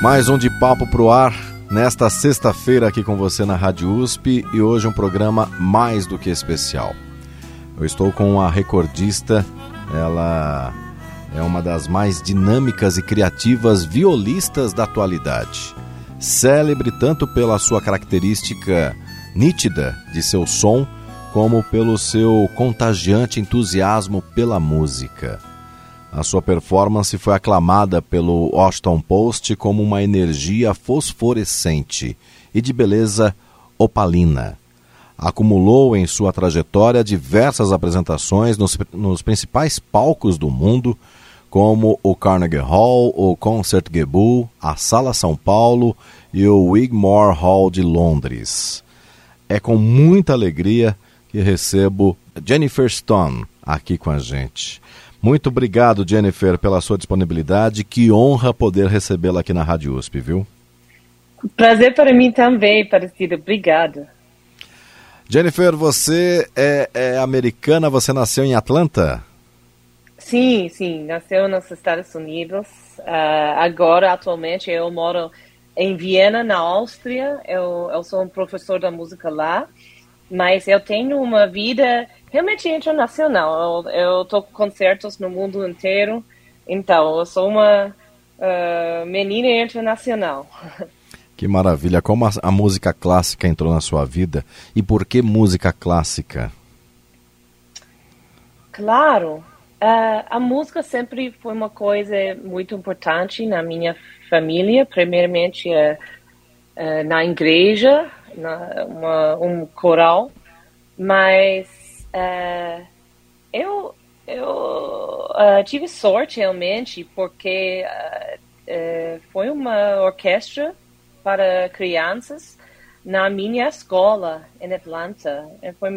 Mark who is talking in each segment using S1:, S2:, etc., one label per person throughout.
S1: Mais um de papo pro ar nesta sexta-feira aqui com você na Rádio USP e hoje um programa mais do que especial. Eu estou com a recordista, ela é uma das mais dinâmicas e criativas violistas da atualidade. Célebre tanto pela sua característica nítida de seu som, como pelo seu contagiante entusiasmo pela música. A sua performance foi aclamada pelo Washington Post como uma energia fosforescente e de beleza opalina. Acumulou em sua trajetória diversas apresentações nos, nos principais palcos do mundo, como o Carnegie Hall, o Concertgebouw, a Sala São Paulo e o Wigmore Hall de Londres. É com muita alegria que recebo Jennifer Stone aqui com a gente. Muito obrigado, Jennifer, pela sua disponibilidade. Que honra poder recebê-la aqui na Rádio USP, viu?
S2: Prazer para mim também, Parecido. Obrigada.
S1: Jennifer, você é, é, americana, você nasceu em Atlanta?
S2: Sim, sim, nasceu nos Estados Unidos. Uh, agora, atualmente, eu moro em Viena, na Áustria. Eu, eu sou um professor da música lá, mas eu tenho uma vida realmente internacional. Eu, eu com concertos no mundo inteiro, então eu sou uma uh, menina internacional.
S1: Que maravilha! Como a, a, música clássica entrou na sua vida e por que música clássica?
S2: Claro, uh, a música sempre foi uma coisa muito importante na minha família. Primeiramente uh, uh, na igreja, na, uma, um coral, mas eu eu tive sorte realmente porque foi uma orquestra para crianças na minha escola em Atlanta. Foi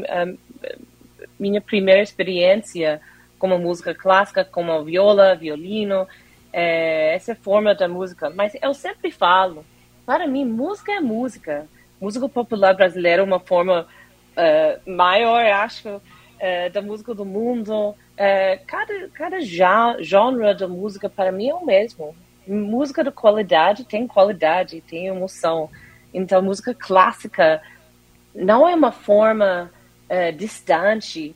S2: minha primeira experiência com a música clássica, como viola, violino, é, essa forma da música. Mas eu sempre falo, para mim, música é música. Música popular brasileira é uma forma uh, maior, acho, uh, da música do mundo. Uh, cada, cada genre da música, para mim, é o mesmo música de qualidade tem qualidade, tem emoção. Então, música clássica não é uma forma distante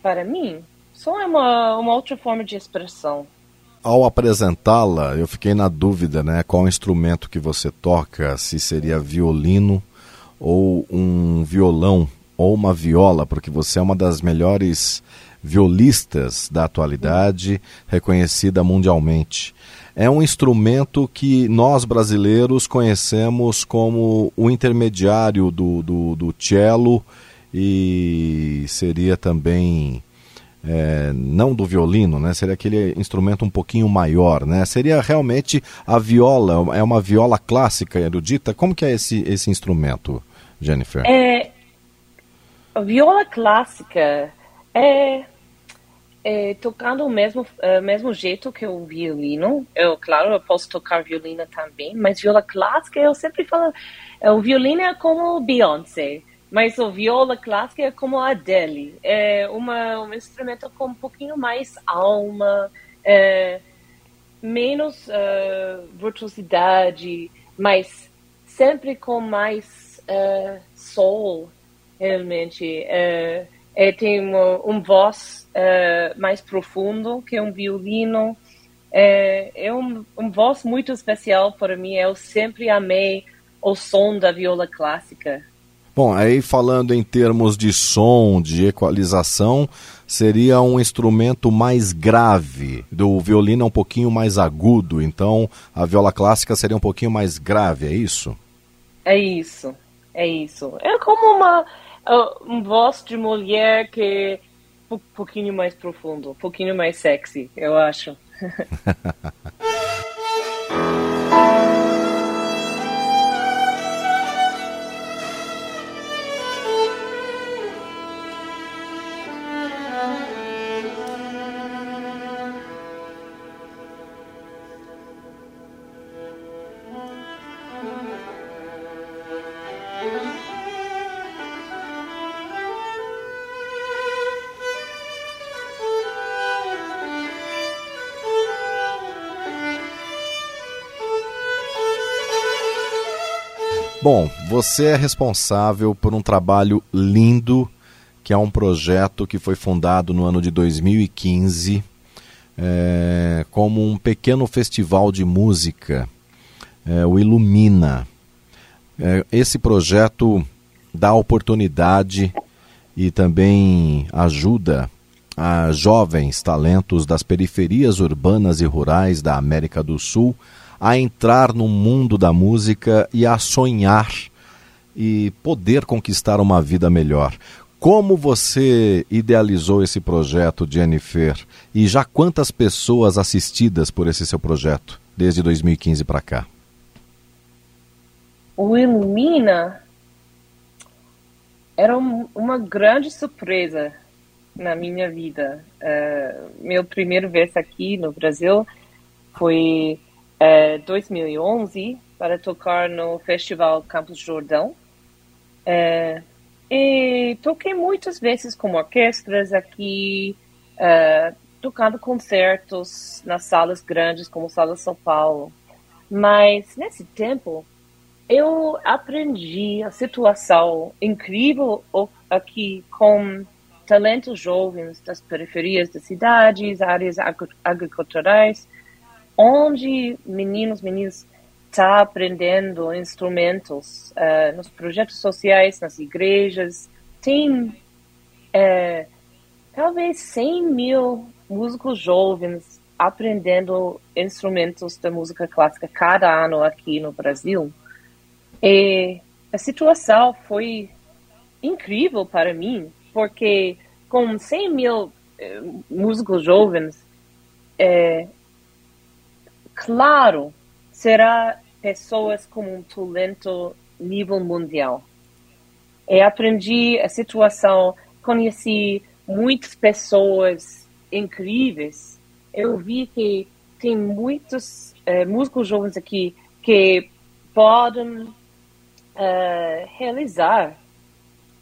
S2: para mim, só é uma, uma outra forma de expressão.
S1: Ao apresentá-la, eu fiquei na dúvida, né? Qual instrumento que você toca, se seria violino ou um violão ou uma viola, porque você é uma das melhores violistas da atualidade, reconhecida mundialmente é um instrumento que nós brasileiros conhecemos como o intermediário do, do, do cello e seria também é, não do violino, né? Seria aquele instrumento um pouquinho maior, né? Seria realmente a viola, é uma viola clássica erudita. Como que é esse, esse instrumento, Jennifer?
S2: É, a viola clássica é é, tocando o mesmo, uh, mesmo jeito que o violino. Eu, claro, eu posso tocar violino também, mas viola clássica eu sempre falo, é, o violino é como Beyoncé, mas o viola clássica é como a Adele. É uma, um instrumento com um pouquinho mais alma, é, menos uh, virtuosidade, mas sempre com mais uh, soul, realmente. Uh, é, tem uma, um voz uh, mais profundo que um violino. É, é um, um voz muito especial para mim. Eu sempre amei o som da viola clássica.
S1: Bom, aí falando em termos de som, de equalização, seria um instrumento mais grave. Do violino é um pouquinho mais agudo, então a viola clássica seria um pouquinho mais grave, é isso?
S2: É isso, é isso. É como uma um voz de mulher que é um pouquinho mais profundo, um pouquinho mais sexy, eu acho.
S1: Bom, você é responsável por um trabalho lindo, que é um projeto que foi fundado no ano de 2015 é, como um pequeno festival de música, é, o Ilumina. É, esse projeto dá oportunidade e também ajuda a jovens talentos das periferias urbanas e rurais da América do Sul a entrar no mundo da música e a sonhar e poder conquistar uma vida melhor. Como você idealizou esse projeto, Jennifer? E já quantas pessoas assistidas por esse seu projeto desde 2015 para cá?
S2: O Ilumina era um, uma grande surpresa na minha vida. Uh, meu primeiro vez aqui no Brasil foi 2011 é, para tocar no Festival Campos Jordão. É, e toquei muitas vezes com orquestras aqui, é, tocando concertos nas salas grandes, como Sala São Paulo. Mas nesse tempo, eu aprendi a situação incrível aqui com talentos jovens das periferias das cidades, áreas agriculturais, onde meninos, meninas tá aprendendo instrumentos uh, nos projetos sociais, nas igrejas. Tem uh, talvez 100 mil músicos jovens aprendendo instrumentos da música clássica cada ano aqui no Brasil. E a situação foi incrível para mim, porque com 100 mil uh, músicos jovens, claro, será pessoas com um talento nível mundial. E aprendi a situação, conheci muitas pessoas incríveis. Eu vi que tem muitos uh, músicos jovens aqui que podem uh, realizar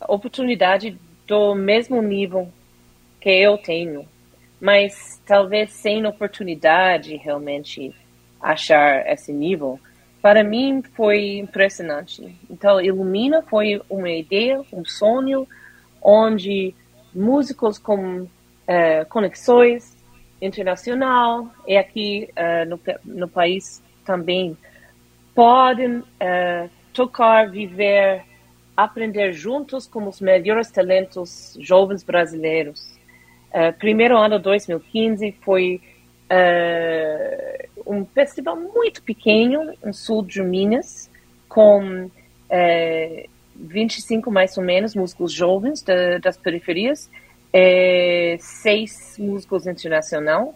S2: a oportunidade do mesmo nível que eu tenho, mas talvez sem oportunidade realmente achar esse nível, para mim foi impressionante. Então, Ilumina foi uma ideia, um sonho, onde músicos com uh, conexões internacional e aqui uh, no, no país também podem uh, tocar, viver, aprender juntos com os melhores talentos jovens brasileiros. Primeiro ano 2015 foi uh, um festival muito pequeno no sul de Minas, com uh, eh, 25 mais ou menos músicos jovens das periferias, seis músicos internacional.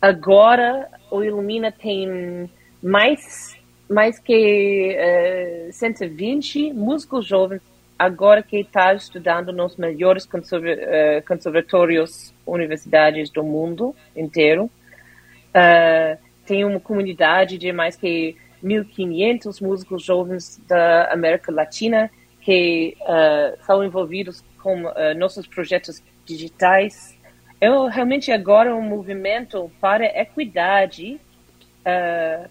S2: Agora o Ilumina tem mais mais que uh, 120 músicos jovens agora que está estudando nos melhores conservatórios universidades do mundo inteiro. Uh, tem uma comunidade de mais que 1.500 músicos jovens da América Latina que uh, são envolvidos com uh, nossos projetos digitais. Eu realmente agora um movimento para equidade,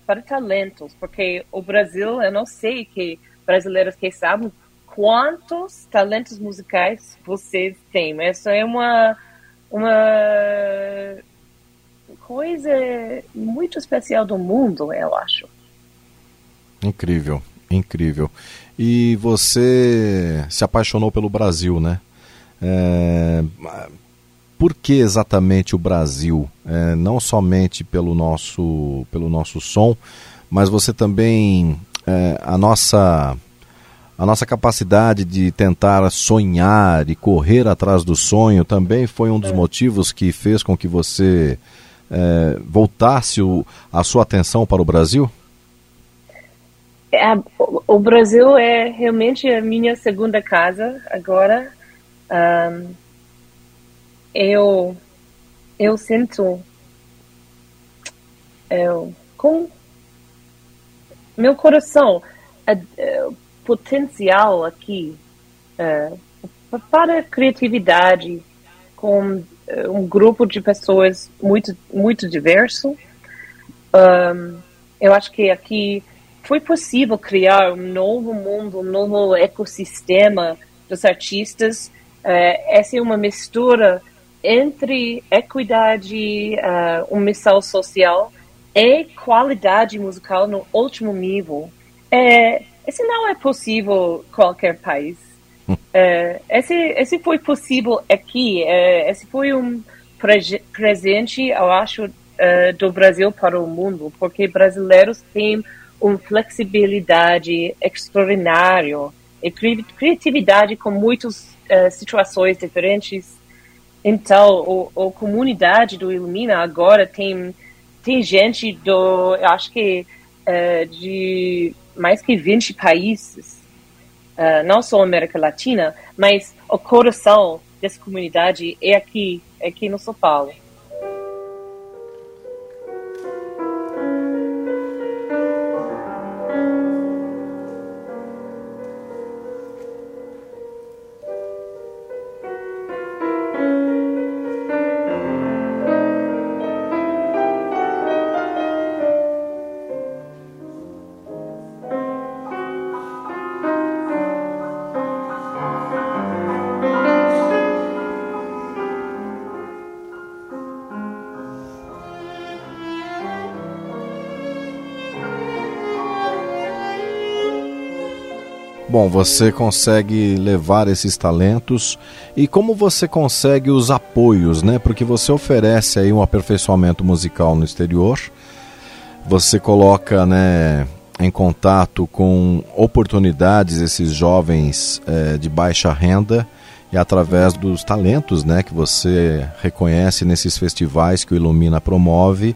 S2: para talentos, porque o Brasil, eu não sei que brasileiros que sabem quantos talentos musicais vocês têm. Essa é uma uma coisa muito especial do mundo, eu acho.
S1: Incrível, incrível. E você se apaixonou pelo Brasil, né? É, por que exatamente o Brasil? É, não somente pelo nosso, pelo nosso som, mas você também é, a nossa a nossa capacidade de tentar sonhar e correr atrás do sonho também foi um dos é. motivos que fez com que você é, voltasse o, a sua atenção para o Brasil?
S2: É, o Brasil é realmente a minha segunda casa agora. Um, eu eu sinto eu, com meu coração potencial aqui uh, para criatividade com uh, um grupo de pessoas muito muito diverso. Um, eu acho que aqui foi possível criar um novo mundo um novo ecossistema dos artistas. Uh, essa é uma mistura entre equidade uh, uma missão social e qualidade musical no último nível. É, esse não é possível em qualquer país. é, esse, esse foi possível aqui. É, esse foi um pre presente, eu acho, é, do Brasil para o mundo, porque brasileiros têm uma flexibilidade extraordinária e criatividade com muitas uh, situações diferentes. Então, a comunidade do Ilumina agora tem tem gente do, acho que uh, de mais que 20 países, uh, não só América Latina, mas o coração dessa comunidade é aqui, é aqui no São Paulo.
S1: Bom, você consegue levar esses talentos e como você consegue os apoios, né? Porque você oferece aí um aperfeiçoamento musical no exterior, você coloca, né, em contato com oportunidades esses jovens é, de baixa renda e através dos talentos, né, que você reconhece nesses festivais que o Ilumina promove,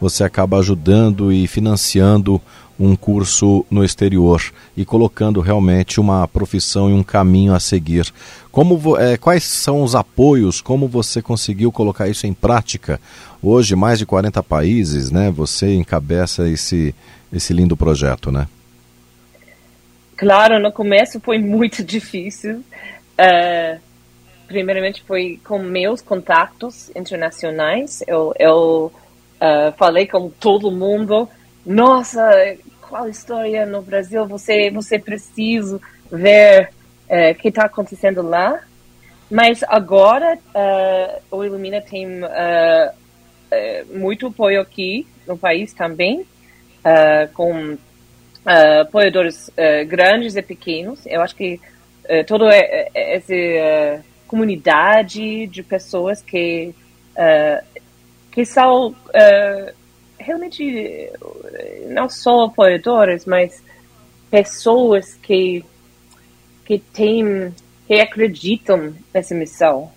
S1: você acaba ajudando e financiando um curso no exterior e colocando realmente uma profissão e um caminho a seguir. Como, é, quais são os apoios? Como você conseguiu colocar isso em prática? Hoje, mais de 40 países, né? Você encabeça esse, esse lindo projeto, né?
S2: Claro, no começo foi muito difícil. Uh, primeiramente foi com meus contatos internacionais. Eu, eu uh, falei com todo mundo nossa, qual história no Brasil você você precisa ver o é, que está acontecendo lá. Mas agora uh, o Ilumina tem uh, muito apoio aqui no país também, com apoiadores grandes e pequenos. Eu acho que toda essa comunidade de pessoas que que são realmente não só apoiadores, mas pessoas que que têm que acreditam nessa missão.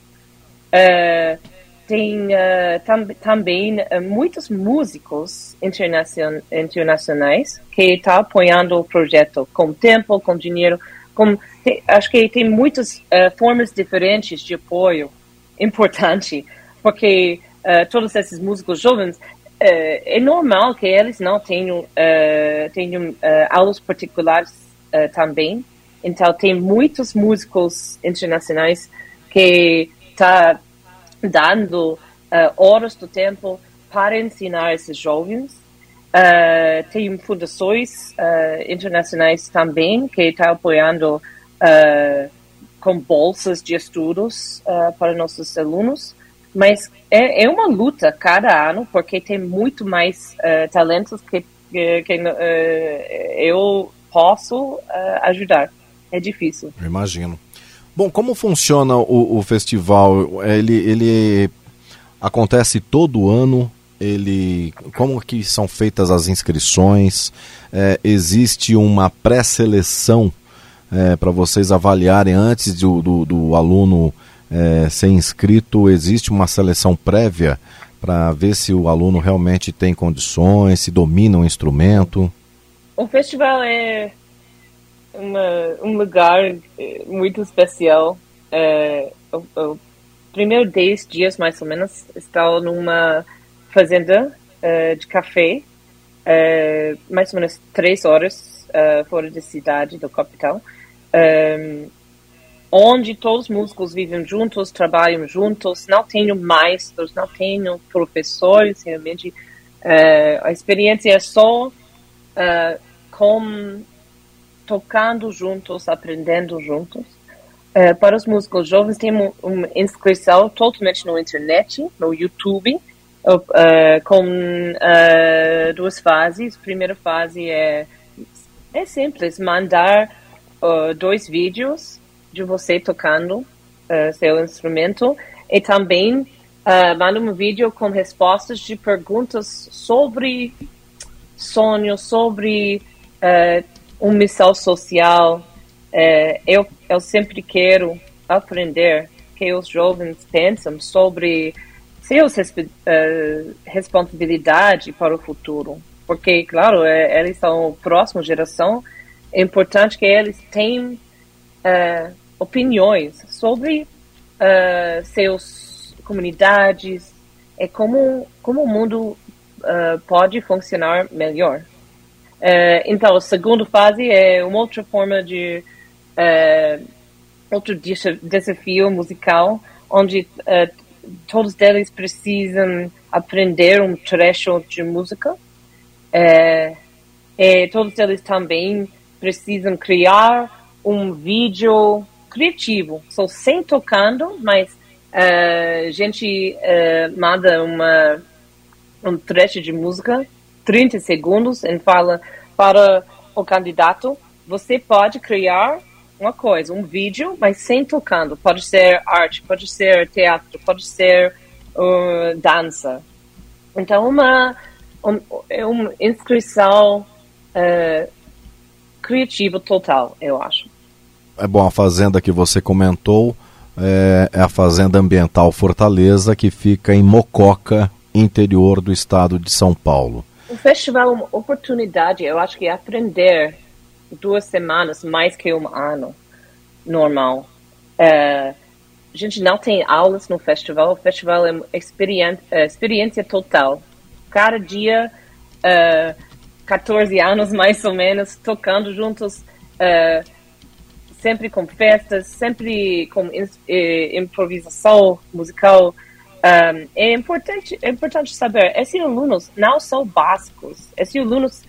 S2: Uh, tem uh, tam, também uh, muitos músicos internacion, internacionais que estão tá apoiando o projeto com tempo, com dinheiro, com acho que tem muitas formas diferentes de apoio importante, porque todos esses músicos jovens é, é normal que eles não tenham, uh, tenham uh, aulas particulares uh, também. Então, tem muitos músicos internacionais que estão tá dando horas do tempo para ensinar esses jovens. tem fundações internacionais também que estão tá apoiando com bolsas de estudos para nossos alunos. Mas é, é uma luta cada ano, porque tem muito mais uh, talentos que, que, que uh, eu posso uh, ajudar. É difícil.
S1: Eu imagino. Bom, como funciona o, o festival? Ele, ele acontece todo ano? Ele, como que são feitas as inscrições? É, existe uma pré-seleção é, para vocês avaliarem antes do, do, do aluno é, ser inscrito, existe uma seleção prévia para ver se o aluno realmente tem condições, se domina o instrumento?
S2: O festival é uma, um lugar eh, muito especial. É, o, o primeiro 10 dias, mais ou menos, estava numa fazenda uh, de café, uh, mais ou menos três horas uh, fora da cidade, do capital, um, onde todos os músicos vivem juntos, trabalham juntos, não tenho maestros, não tenho professores, realmente a experiência é só com tocando juntos, aprendendo juntos. Uh, para os músicos jovens, tem uma, inscrição totalmente na internet, no YouTube, uh, com uh, duas fases. A primeira fase é, é simples, mandar dois vídeos de você tocando seu instrumento e também manda um vídeo com respostas de perguntas sobre sonhos, sobre uma missão social. É, eu, eu sempre quero aprender que os jovens pensam sobre suas uh, responsabilidade para o futuro. Porque, claro, é, eles são a próxima geração. É importante que eles tenham uh, opiniões sobre uh, seus comunidades e como, como o mundo pode funcionar melhor. Uh, então, a segunda fase é uma outra forma de. Uh, outro desafio musical, onde uh, todos eles precisam aprender um trecho de música. e todos eles também precisam criar um vídeo criativo, só sem tocando, mas a gente manda uma, um trecho de música 30 segundos e fala para o candidato, você pode criar uma coisa, um vídeo, mas sem tocando. Pode ser arte, pode ser teatro, pode ser uh, dança. Então, uma, um, é uma inscrição uh, criativa total, eu acho.
S1: É bom, a fazenda que você comentou é, é a Fazenda Ambiental Fortaleza, que fica em Mococa, interior do estado de São Paulo.
S2: O festival é uma oportunidade, eu acho que é aprender duas semanas mais que um ano normal. Uh, a gente não tem aulas no festival, o festival é uma experiência, uh, experiência total. Cada dia, eh, 14 anos mais ou menos, tocando juntos, uh, sempre com festas, sempre com improvisação musical. Um, é importante, é importante saber, esses alunos não são básicos, esses alunos,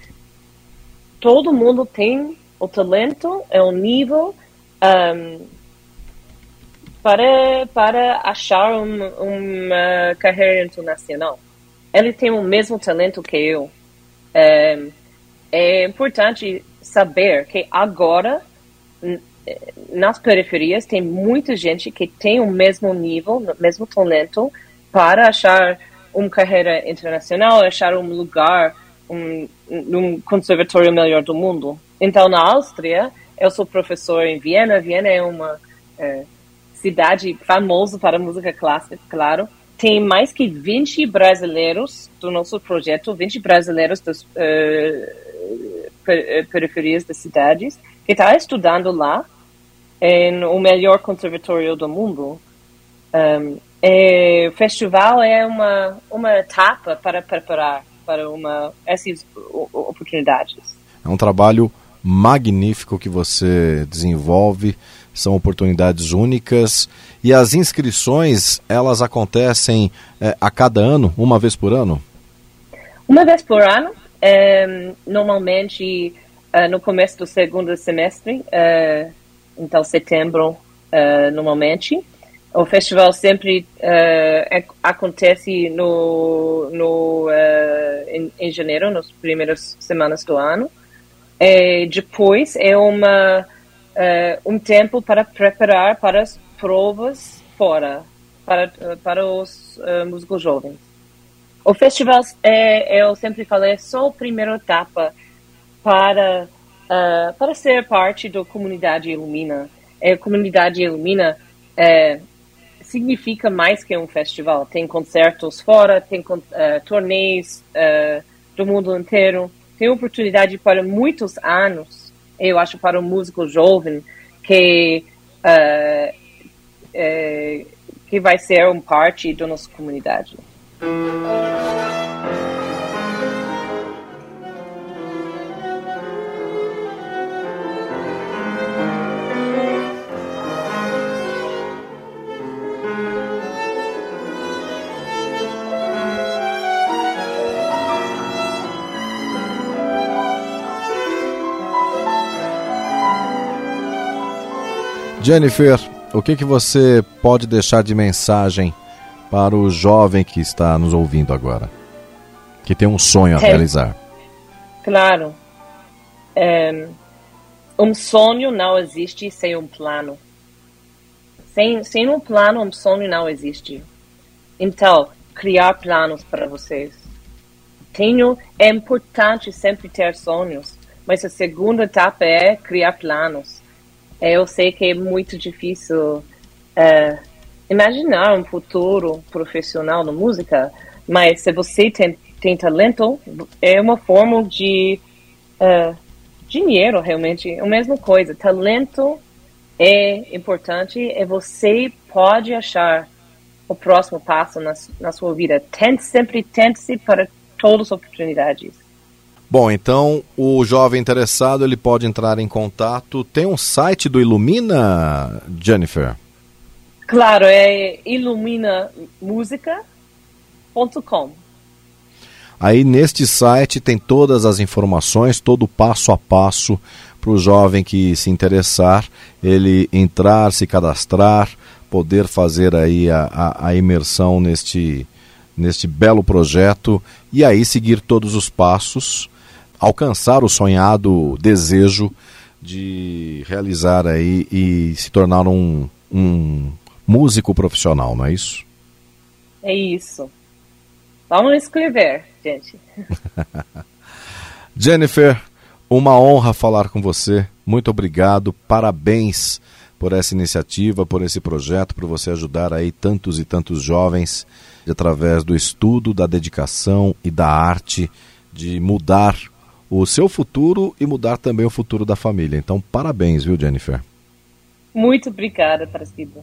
S2: todo mundo tem o talento, é o nível um, para, para achar um, uma carreira internacional. Ele tem o mesmo talento que eu. Um, é importante saber que agora nas periferias tem muita gente que tem o mesmo nível, o mesmo talento para achar uma carreira internacional, achar um lugar um, num conservatório melhor do mundo. Então, na Áustria, eu sou professor em Viena. Viena é uma é, cidade famosa para música clássica, claro. Tem mais que 20 brasileiros do nosso projeto, 20 brasileiros das uh, periferias das cidades, que estão tá estudando lá em o melhor conservatório do mundo. Um, é, o festival é uma, uma etapa para preparar para uma, essas oportunidades.
S1: É um trabalho magnífico que você desenvolve, são oportunidades únicas e as inscrições elas acontecem é, a cada ano, uma vez por ano?
S2: Uma vez por ano, é, normalmente é, no começo do segundo semestre, é, então setembro é, normalmente. O festival sempre uh, acontece no, no, uh, em, em, janeiro, nas primeiras semanas do ano. E depois é uma, uh, um tempo para preparar para as provas fora, para, para os músicos jovens. O festival, é, eu sempre falei, é só a primeira etapa para, para ser parte da comunidade Ilumina. A comunidade Ilumina significa mais que um festival. Tem concertos fora, tem uh, torneios uh, do mundo inteiro, tem oportunidade para muitos anos. Eu acho para um músico jovem que uh, que vai ser um parte da nossa comunidade.
S1: Jennifer, o que, que você pode deixar de mensagem para o jovem que está nos ouvindo agora? Que tem um sonho a é, realizar.
S2: Claro. É, um sonho não existe sem um plano. Sem, sem um plano, um sonho não existe. Então, criar planos para vocês. Tenho, é importante sempre ter sonhos, mas a segunda etapa é criar planos eu sei que é muito difícil é, imaginar um futuro profissional na música, mas se você tem, tem talento, é uma forma de uh, dinheiro, realmente. É a mesma coisa. Talento é importante e você pode achar o próximo passo na, na sua vida. Tente sempre, tente-se para todas as oportunidades.
S1: Bom, então o jovem interessado ele pode entrar em contato. Tem um site do Ilumina, Jennifer?
S2: Claro, é iluminamusica.com.
S1: Aí neste site tem todas as informações, todo o passo a passo para o jovem que se interessar, ele entrar, se cadastrar, poder fazer aí a, a, a imersão neste, neste belo projeto e aí seguir todos os passos alcançar o sonhado desejo de realizar aí e se tornar um, um músico profissional, não é isso?
S2: É isso. Vamos escrever, gente.
S1: Jennifer, uma honra falar com você. Muito obrigado. Parabéns por essa iniciativa, por esse projeto, por você ajudar aí tantos e tantos jovens através do estudo, da dedicação e da arte de mudar o seu futuro e mudar também o futuro da família. Então, parabéns, viu, Jennifer?
S2: Muito obrigada, Parecido.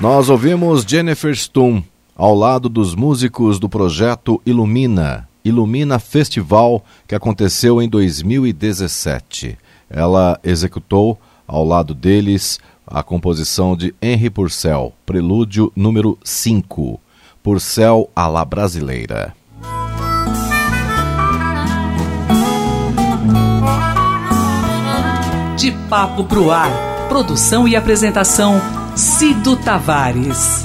S1: Nós ouvimos Jennifer Stum ao lado dos músicos do projeto Ilumina, Ilumina Festival, que aconteceu em 2017. ela executou ao lado deles a composição de Henri Purcell, prelúdio número 5, Purcell à la brasileira.
S3: De Papo pro Ar, produção e apresentação Cido Tavares.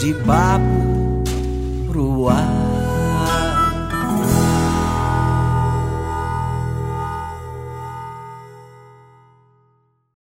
S4: De papo pro ar.